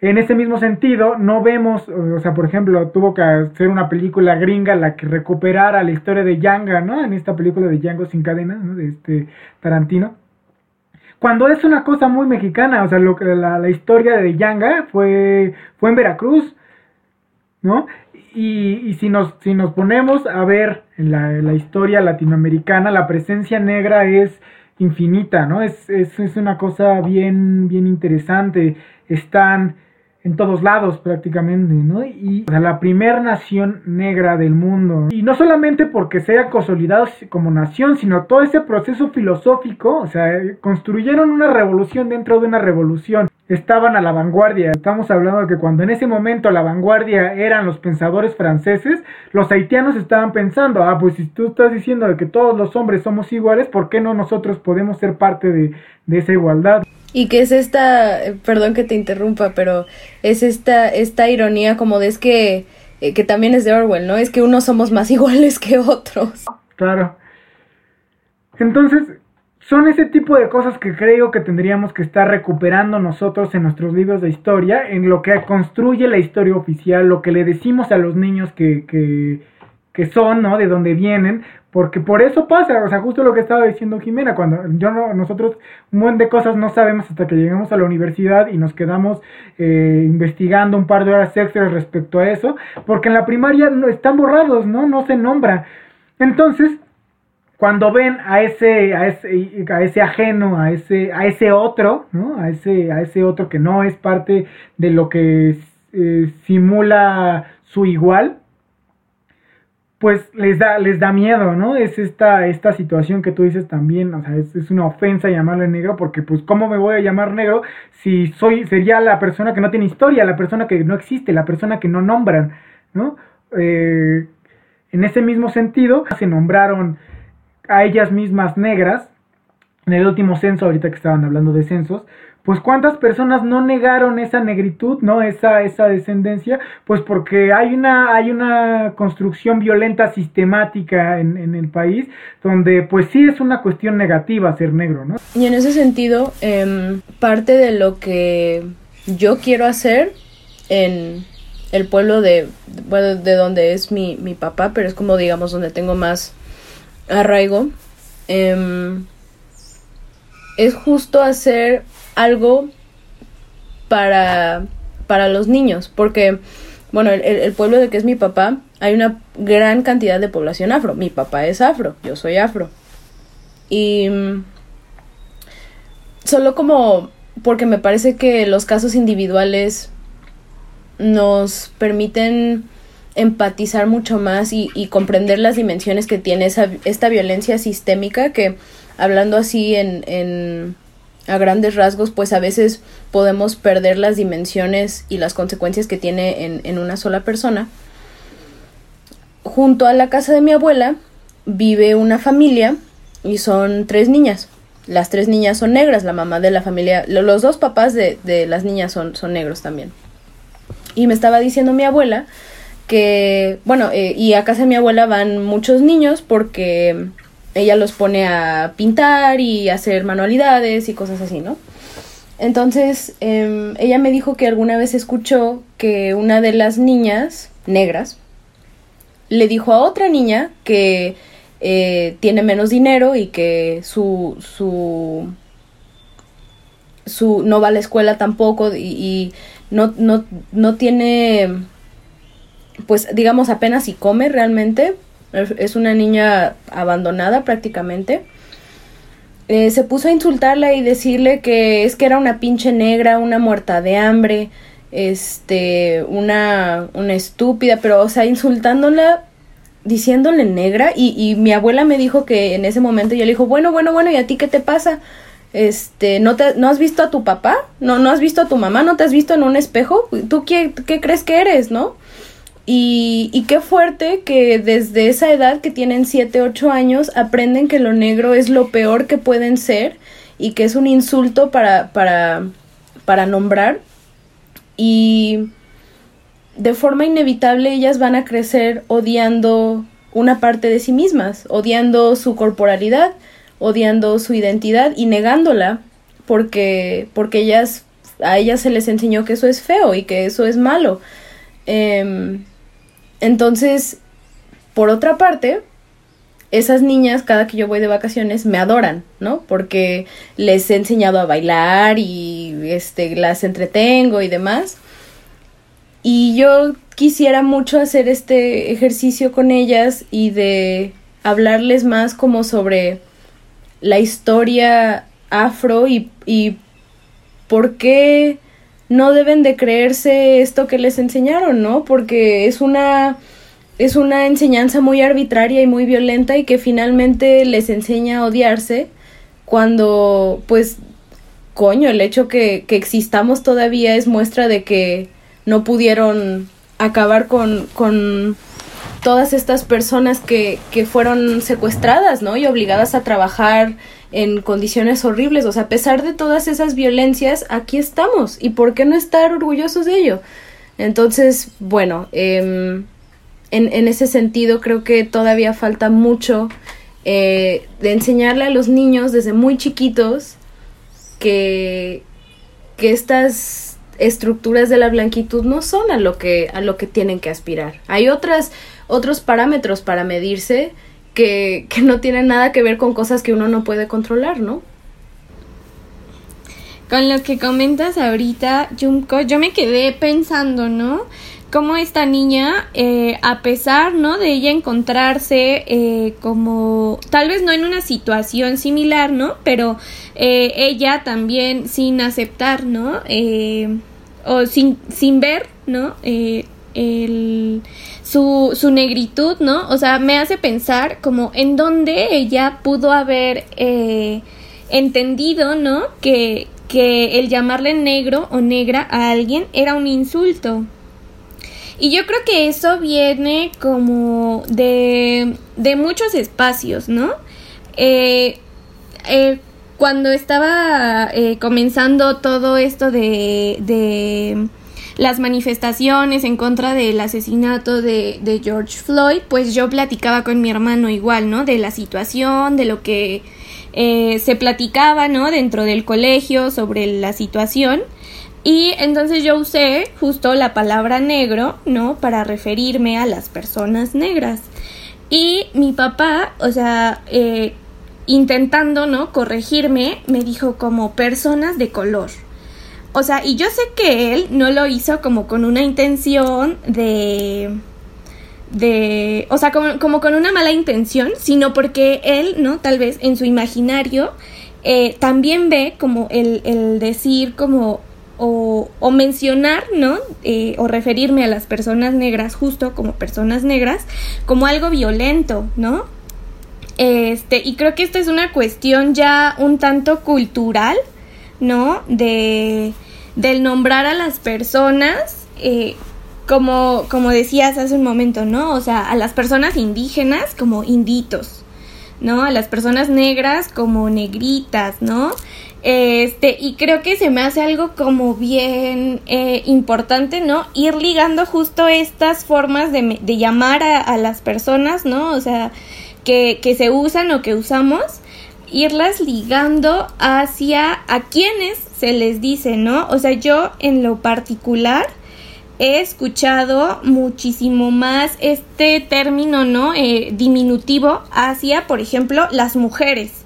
En ese mismo sentido, no vemos, o sea, por ejemplo, tuvo que hacer una película gringa la que recuperara la historia de Yanga, ¿no? En esta película de Django sin cadenas, ¿no? De este Tarantino cuando es una cosa muy mexicana, o sea, lo que la, historia de Yanga fue, fue en Veracruz, ¿no? Y, y, si, nos, si nos ponemos a ver en la, la, historia latinoamericana, la presencia negra es infinita, ¿no? Es, es, es una cosa bien, bien interesante. Están en todos lados prácticamente, ¿no? Y o la primer nación negra del mundo. Y no solamente porque sea consolidado como nación, sino todo ese proceso filosófico, o sea, construyeron una revolución dentro de una revolución. Estaban a la vanguardia. Estamos hablando de que cuando en ese momento la vanguardia eran los pensadores franceses, los haitianos estaban pensando, ah, pues si tú estás diciendo de que todos los hombres somos iguales, ¿por qué no nosotros podemos ser parte de esa igualdad? Y que es esta, perdón que te interrumpa, pero es esta, esta ironía como de es que, eh, que también es de Orwell, ¿no? Es que unos somos más *laughs* iguales que otros. Claro. Entonces, son ese tipo de cosas que creo que tendríamos que estar recuperando nosotros en nuestros libros de historia, en lo que construye la historia oficial, lo que le decimos a los niños que, que, que son, ¿no? De dónde vienen, porque por eso pasa, o sea, justo lo que estaba diciendo Jimena, cuando yo no, nosotros un buen de cosas no sabemos hasta que llegamos a la universidad y nos quedamos eh, investigando un par de horas extras respecto a eso, porque en la primaria no, están borrados, ¿no? No se nombra. Entonces, cuando ven a ese, a ese, a ese ajeno, a ese, a ese otro, ¿no? A ese, a ese otro que no es parte de lo que eh, simula su igual, pues les da, les da miedo, ¿no? Es esta, esta situación que tú dices también, o sea, es, una ofensa llamarle negro, porque pues, ¿cómo me voy a llamar negro si soy, sería la persona que no tiene historia, la persona que no existe, la persona que no nombran, ¿no? Eh, en ese mismo sentido, se nombraron a ellas mismas negras, en el último censo, ahorita que estaban hablando de censos, pues cuántas personas no negaron esa negritud, ¿no? Esa, esa descendencia, pues porque hay una, hay una construcción violenta sistemática en, en, el país, donde pues sí es una cuestión negativa ser negro, ¿no? Y en ese sentido, eh, parte de lo que yo quiero hacer en el pueblo de, bueno, de donde es mi, mi papá, pero es como digamos donde tengo más arraigo, eh, es justo hacer algo para, para los niños, porque, bueno, el, pueblo de que es mi papá, hay una gran cantidad de población afro. Mi papá es afro, yo soy afro. Y solo como porque me parece que los casos individuales nos permiten empatizar mucho más y, comprender las dimensiones que tiene esa, esta violencia sistémica que hablando así en, a grandes rasgos pues a veces podemos perder las dimensiones y las consecuencias que tiene en, en una sola persona. Junto a la casa de mi abuela vive una familia y son tres niñas. Las tres niñas son negras, la mamá de la familia, los dos papás de, de las niñas son, son negros también. Y me estaba diciendo mi abuela que, bueno, eh, y a casa de mi abuela van muchos niños porque ella los pone a pintar y hacer manualidades y cosas así, ¿no? Entonces, em, ella me dijo que alguna vez escuchó que una de las niñas negras le dijo a otra niña que eh, tiene menos dinero y que su, su, su no va a la escuela tampoco y, y no, no, no tiene, pues digamos, apenas si come realmente. Es una niña abandonada prácticamente. Eh, se puso a insultarla y decirle que es que era una pinche negra, una muerta de hambre, este, una, una estúpida, pero, o sea, insultándola diciéndole negra y, y, mi abuela me dijo que en ese momento yo le dijo, bueno, bueno, bueno, ¿y a ti qué te pasa? Este, ¿no, te, ¿no has visto a tu papá? ¿No, ¿No has visto a tu mamá? ¿No te has visto en un espejo? ¿Tú qué, qué crees que eres, no? Y, y qué fuerte que desde esa edad que tienen 7, 8 años aprenden que lo negro es lo peor que pueden ser y que es un insulto para, para, para nombrar. Y de forma inevitable ellas van a crecer odiando una parte de sí mismas, odiando su corporalidad, odiando su identidad y negándola porque, porque ellas, a ellas se les enseñó que eso es feo y que eso es malo. Em, entonces, por otra parte, esas niñas, cada que yo voy de vacaciones, me adoran, ¿no? Porque les he enseñado a bailar y este, las entretengo y demás. Y yo quisiera mucho hacer este ejercicio con ellas y de hablarles más como sobre la historia afro y, y por qué no deben de creerse esto que les enseñaron, ¿no? Porque es una es una enseñanza muy arbitraria y muy violenta y que finalmente les enseña a odiarse cuando pues coño, el hecho que, que existamos todavía es muestra de que no pudieron acabar con, con todas estas personas que, que fueron secuestradas, ¿no? Y obligadas a trabajar en condiciones horribles. O sea, a pesar de todas esas violencias, aquí estamos. ¿Y por qué no estar orgullosos de ello? Entonces, bueno, em, en, en, ese sentido creo que todavía falta mucho eh, de enseñarle a los niños desde muy chiquitos que, que estas estructuras de la blanquitud no son a lo que a lo que tienen que aspirar. Hay otras otros parámetros para medirse que, no tienen nada que ver con cosas que uno no puede controlar, ¿no? Con lo que comentas ahorita, Junko, yo me quedé pensando, ¿no? Cómo esta niña, eh, a pesar, ¿no? De ella encontrarse eh, como, tal vez no en una situación similar, ¿no? Pero eh, ella también sin aceptar, ¿no? o sin, sin ver, ¿no? Eh, el, su, su negritud, ¿no? O sea, me hace pensar como en dónde ella pudo haber eh, entendido, ¿no? Que, que el llamarle negro o negra a alguien era un insulto. Y yo creo que eso viene como de, de muchos espacios, ¿no? Eh, eh, cuando estaba eh, comenzando todo esto de, de, las manifestaciones en contra del asesinato de, George Floyd, pues yo platicaba con mi hermano igual, ¿no? De la situación, de lo que eh, se platicaba, ¿no? Dentro del colegio sobre la situación. Y entonces yo usé justo la palabra negro, ¿no? Para referirme a las personas negras. Y mi papá, o sea, eh, intentando, ¿no? Corregirme, me dijo como personas de color. O sea, y yo sé que él no lo hizo como con una intención de... de... o sea, como, como con una mala intención, sino porque él, ¿no? Tal vez en su imaginario eh, también ve como el, el decir como o, o mencionar, ¿no? Eh, o referirme a las personas negras justo como personas negras, como algo violento, ¿no? Este, y creo que esta es una cuestión ya un tanto cultural, ¿no? De, del nombrar a las personas, eh, como, como decías hace un momento, ¿no? O sea, a las personas indígenas como inditos, ¿no? A las personas negras como negritas, ¿no? Este, y creo que se me hace algo como bien eh, importante, ¿no? Ir ligando justo estas formas de, de llamar a, las personas, ¿no? O sea, que, que se usan o que usamos, irlas ligando hacia a quienes se les dice, ¿no? O sea, yo en lo particular he escuchado muchísimo más este término, ¿no? Eh, diminutivo hacia, por ejemplo, las mujeres,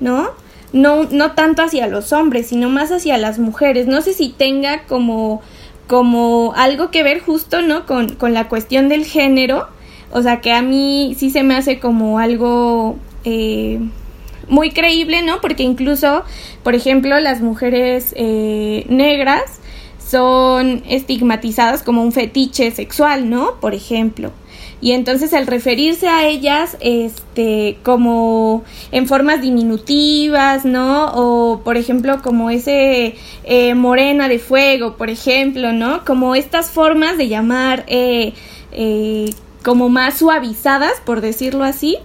¿no? No, no tanto hacia los hombres, sino más hacia las mujeres. No sé si tenga como, como algo que ver justo, ¿no? Con, con la cuestión del género. O sea, que a mí sí se me hace como algo eh, muy creíble, ¿no? Porque incluso, por ejemplo, las mujeres eh, negras son estigmatizadas como un fetiche sexual, ¿no? Por ejemplo. Y entonces al referirse a ellas, este, como en formas diminutivas, ¿no? O por ejemplo, como ese eh, morena de fuego, por ejemplo, ¿no? Como estas formas de llamar eh, eh, como más suavizadas, por decirlo así.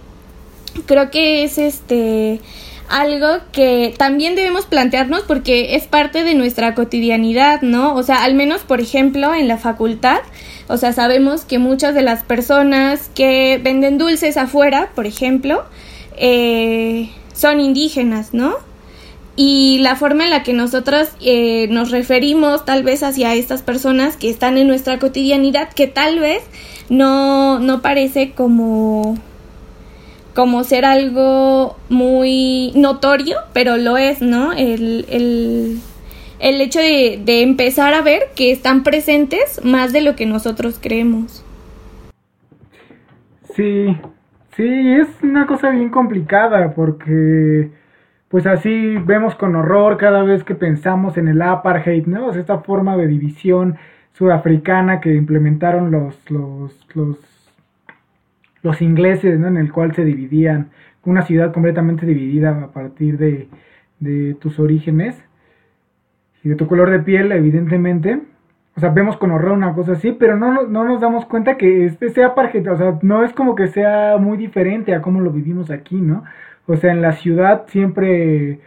Creo que es este algo que también debemos plantearnos porque es parte de nuestra cotidianidad, ¿no? O sea, al menos, por ejemplo, en la facultad, o sea, sabemos que muchas de las personas que venden dulces afuera, por ejemplo, eh, son indígenas, ¿no? Y la forma en la que nosotros eh, nos referimos tal vez hacia estas personas que están en nuestra cotidianidad, que tal vez no, no parece como como ser algo muy notorio, pero lo es, ¿no? El, el, el hecho de, de, empezar a ver que están presentes más de lo que nosotros creemos. Sí, sí, es una cosa bien complicada porque pues así vemos con horror cada vez que pensamos en el apartheid, ¿no? O sea, esta forma de división sudafricana que implementaron los, los, los los ingleses, ¿no? En el cual se dividían, una ciudad completamente dividida a partir de, de tus orígenes y de tu color de piel, evidentemente. O sea, vemos con horror una cosa así, pero no, no nos damos cuenta que este sea parjeta, o sea, no es como que sea muy diferente a cómo lo vivimos aquí, ¿no? O sea, en la ciudad siempre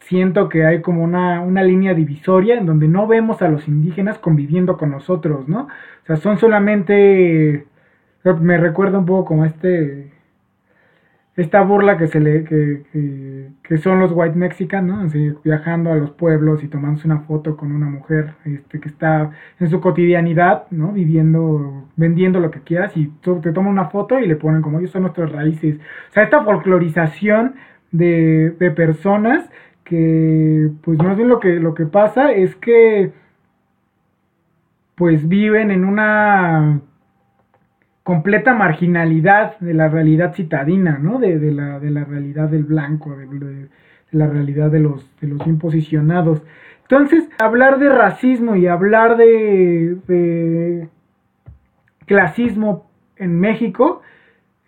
siento que hay como una, una línea divisoria en donde no vemos a los indígenas conviviendo con nosotros, ¿no? O sea, son solamente me recuerda un poco como este esta burla que se le que, que, son los white mexicanos ¿no? viajando a los pueblos y tomándose una foto con una mujer este que está en su cotidianidad no viviendo vendiendo lo que quieras y te toman una foto y le ponen como ellos son nuestras raíces o sea esta folclorización de, de personas que pues más bien lo que lo que pasa es que pues viven en una completa marginalidad de la realidad citadina, ¿no? De, la, de la, realidad del blanco, de, la realidad de los, de los imposicionados. Entonces, hablar de racismo y hablar de, clasismo en México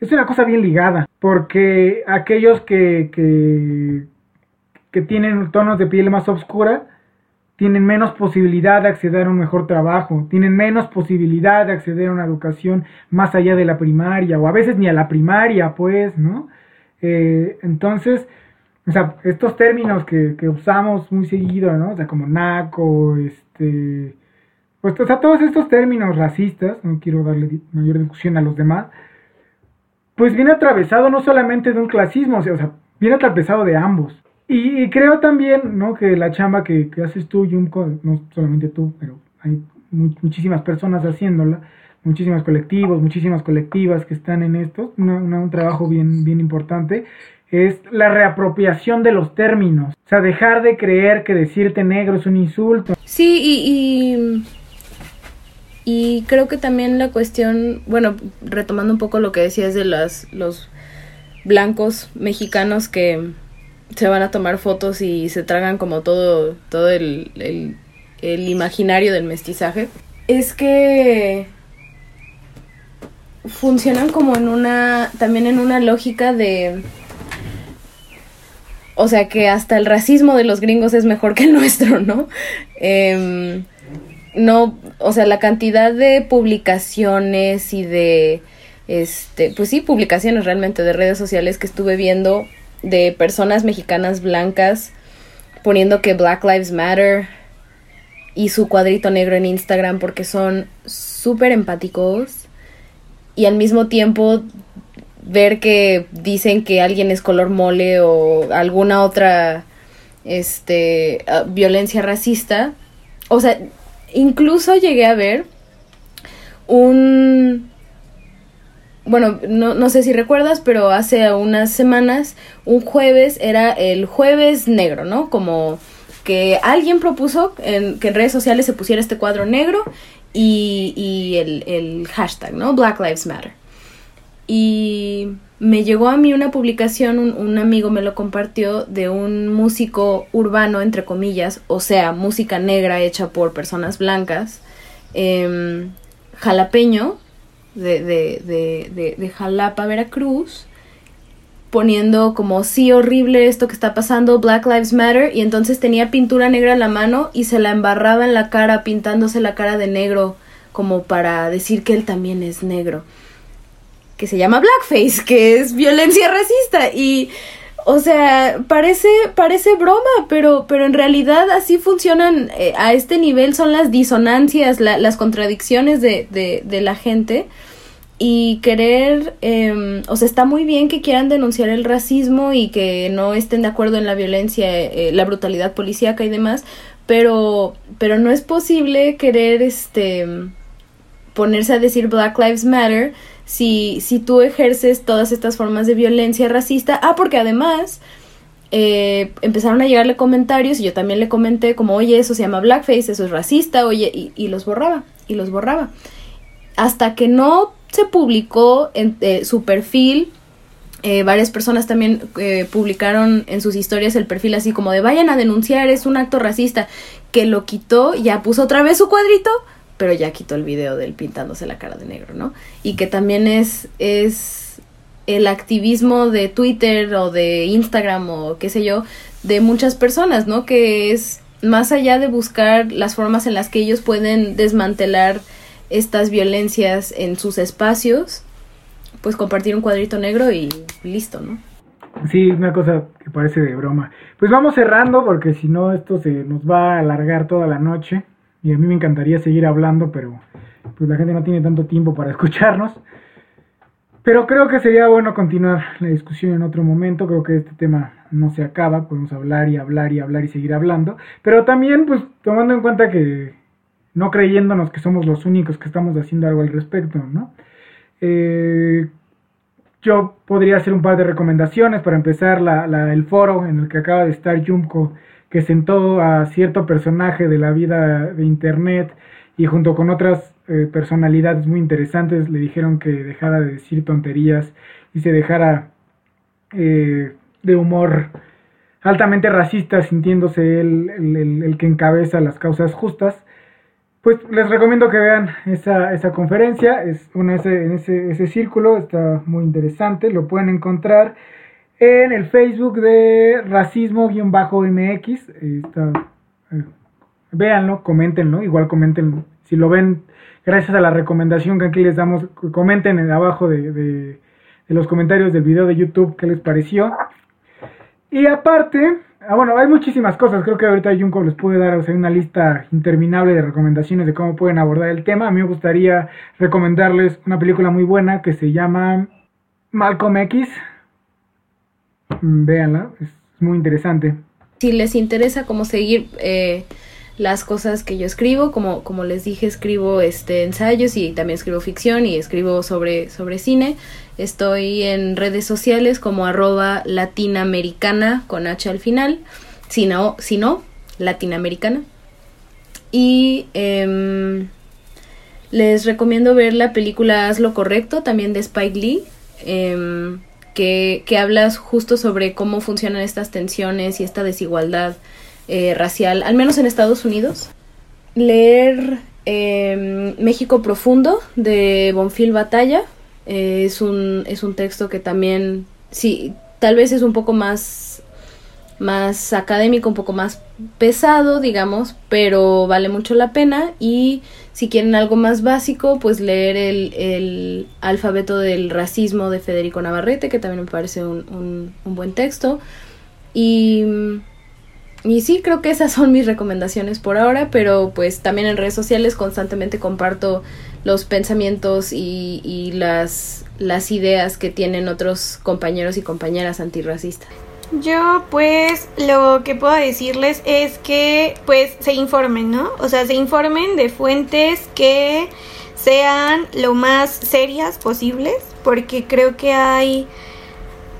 es una cosa bien ligada, porque aquellos que, que, que tienen tonos de piel más oscura, tienen menos posibilidad de acceder a un mejor trabajo, tienen menos posibilidad de acceder a una educación más allá de la primaria, o a veces ni a la primaria, pues, ¿no? Eh, entonces, o sea, estos términos que, usamos muy seguido, ¿no? O sea, como naco, este, pues, o sea, todos estos términos racistas, no quiero darle mayor discusión a los demás, pues viene atravesado no solamente de un clasismo, o sea viene atravesado de ambos. Y, creo también, ¿no? Que la chamba que, haces tú, Junko, no solamente tú, pero hay muchísimas personas haciéndola, muchísimos colectivos, muchísimas colectivas que están en esto, un trabajo bien, bien importante, es la reapropiación de los términos. O sea, dejar de creer que decirte negro es un insulto. Sí, y, y, y creo que también la cuestión, bueno, retomando un poco lo que decías de las, los blancos mexicanos que se van a tomar fotos y se tragan como todo, todo el, el imaginario del mestizaje, es que funcionan como en una, también en una lógica de, o sea, que hasta el racismo de los gringos es mejor que el nuestro, ¿no? Em, no, o sea, la cantidad de publicaciones y de, este, pues sí, publicaciones realmente de redes sociales que estuve viendo de personas mexicanas blancas poniendo que Black Lives Matter y su cuadrito negro en Instagram porque son súper empáticos y al mismo tiempo ver que dicen que alguien es color mole o alguna otra este ah, violencia racista. O sea, incluso llegué a ver un bueno, no, no sé si recuerdas, pero hace unas semanas, un jueves era el jueves negro, ¿no? Como que alguien propuso en, que en redes sociales se pusiera este cuadro negro y, y el, el hashtag, ¿no? Black Lives Matter. Y me llegó a mí una publicación, un, amigo me lo compartió, de un músico urbano, entre comillas, o sea, música negra hecha por personas blancas, em, jalapeño, de, de, de, de, Jalapa, Veracruz, poniendo como sí horrible esto que está pasando, Black Lives Matter, y entonces tenía pintura negra en la mano y se la embarraba en la cara, pintándose la cara de negro, como para decir que él también es negro que se llama blackface, que es violencia racista y o sea, parece parece broma, pero pero en realidad así funcionan eh, a este nivel son las disonancias, las contradicciones de, de, la gente. Y querer, eh, o sea, está muy bien que quieran denunciar el racismo y que no estén de acuerdo en la violencia, eh, la brutalidad policíaca y demás, pero pero no es posible querer este ponerse a decir Black Lives Matter si, si tú ejerces todas estas formas de violencia racista. Ah, porque además eh, empezaron a llegarle comentarios y yo también le comenté como, oye, eso se llama blackface, eso es racista, oye, y, y los borraba, y los borraba. Hasta que no se publicó eh, su perfil, eh, varias personas también publicaron en sus historias el perfil así como de vayan a denunciar, es un acto racista, que lo quitó, ya puso otra vez su cuadrito pero ya quitó el video del pintándose la cara de negro, ¿no? Y que también es, es el activismo de Twitter o de Instagram o qué sé yo, de muchas personas, ¿no? Que es más allá de buscar las formas en las que ellos pueden desmantelar estas violencias en sus espacios, pues compartir un cuadrito negro y listo, ¿no? Sí, una cosa que parece de broma. Pues vamos cerrando porque si no esto se nos va a alargar toda la noche y a mí me encantaría seguir hablando, pero pues la gente no tiene tanto tiempo para *laughs* escucharnos. Pero creo que sería bueno continuar la discusión en otro momento. Creo que este tema no se acaba. Podemos hablar y hablar y hablar y seguir hablando. Pero también, pues, tomando en cuenta que no creyéndonos que somos los únicos que estamos haciendo algo al respecto, ¿no? Eh, yo podría hacer un par de recomendaciones para empezar la, el foro en el que acaba de estar Jumko que sentó a cierto personaje de la vida de Internet y junto con otras eh, personalidades muy interesantes le dijeron que dejara de decir tonterías y se dejara eh, de humor altamente racista, sintiéndose él el, que encabeza las causas justas. Pues les recomiendo que vean esa, esa conferencia, es una, ese, ese, ese círculo, está muy interesante, lo pueden encontrar en el Facebook de racismo-mx. Eh, véanlo, coméntenlo, igual comenten, si lo ven, gracias a la recomendación que aquí les damos, comenten en abajo de, de, los comentarios del video de YouTube qué les pareció. Y aparte, ah, bueno, hay muchísimas cosas, creo que ahorita Junko les puede dar una lista interminable de recomendaciones de cómo pueden abordar el tema. A mí me gustaría recomendarles una película muy buena que se llama Malcolm X, véanla, es muy interesante. Si les interesa como seguir eh, las cosas que yo escribo, como, como les dije, escribo este ensayos y también escribo ficción y escribo sobre, sobre cine. Estoy en redes sociales como arroba latinamericana con H al final, si no, si no latinamericana. Y em, les recomiendo ver la película Haz lo correcto, también de Spike Lee. Em, que, que hablas justo sobre cómo funcionan estas tensiones y esta desigualdad eh, racial, al menos en Estados Unidos. leer em, México Profundo de Bonfil Batalla. Eh, es, un, es un texto que también, sí, tal vez es un poco más, más académico, un poco más pesado, digamos, pero vale mucho la pena. Y si quieren algo más básico, pues leer el, el alfabeto del racismo de Federico Navarrete, que también me parece un, un, buen texto. Y y sí, creo que esas son mis recomendaciones por ahora, pero pues también en redes sociales constantemente comparto los pensamientos y, y las, las ideas que tienen otros compañeros y compañeras antirracistas. Yo pues lo que puedo decirles es que pues se informen, ¿no? O sea, se informen de fuentes que sean lo más serias posibles, porque creo que hay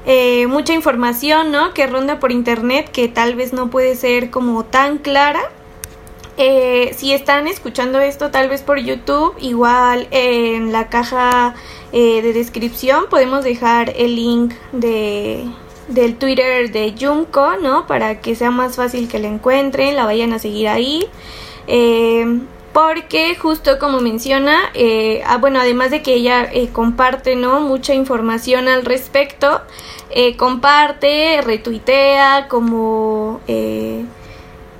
eh, mucha información, ¿no? Que ronda por internet que tal vez no puede ser como tan clara. Eh, si están escuchando esto tal vez por YouTube, igual en la caja eh, de descripción podemos dejar el link de, del Twitter de Junko, ¿no? Para que sea más fácil que la encuentren, la vayan a seguir ahí. porque justo como menciona, ah, bueno, además de que ella comparte, ¿no? Mucha información al respecto, eh, comparte, retuitea como eh,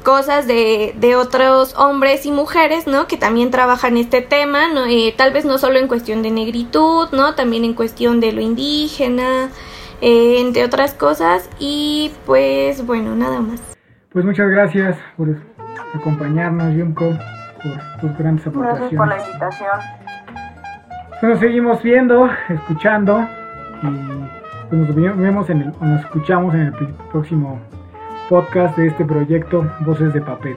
cosas de, de, otros hombres y mujeres, ¿no? Que también trabajan este tema, ¿no? Eh, tal vez no solo en cuestión de negritud, ¿no? También en cuestión de lo indígena, entre otras cosas. Y pues bueno, nada más. Pues muchas gracias por acompañarnos, Yunko, por tus grandes aportaciones. Gracias por la invitación. Nos seguimos viendo, escuchando y nos vemos en el, nos escuchamos en el próximo podcast de este proyecto Voces de Papel.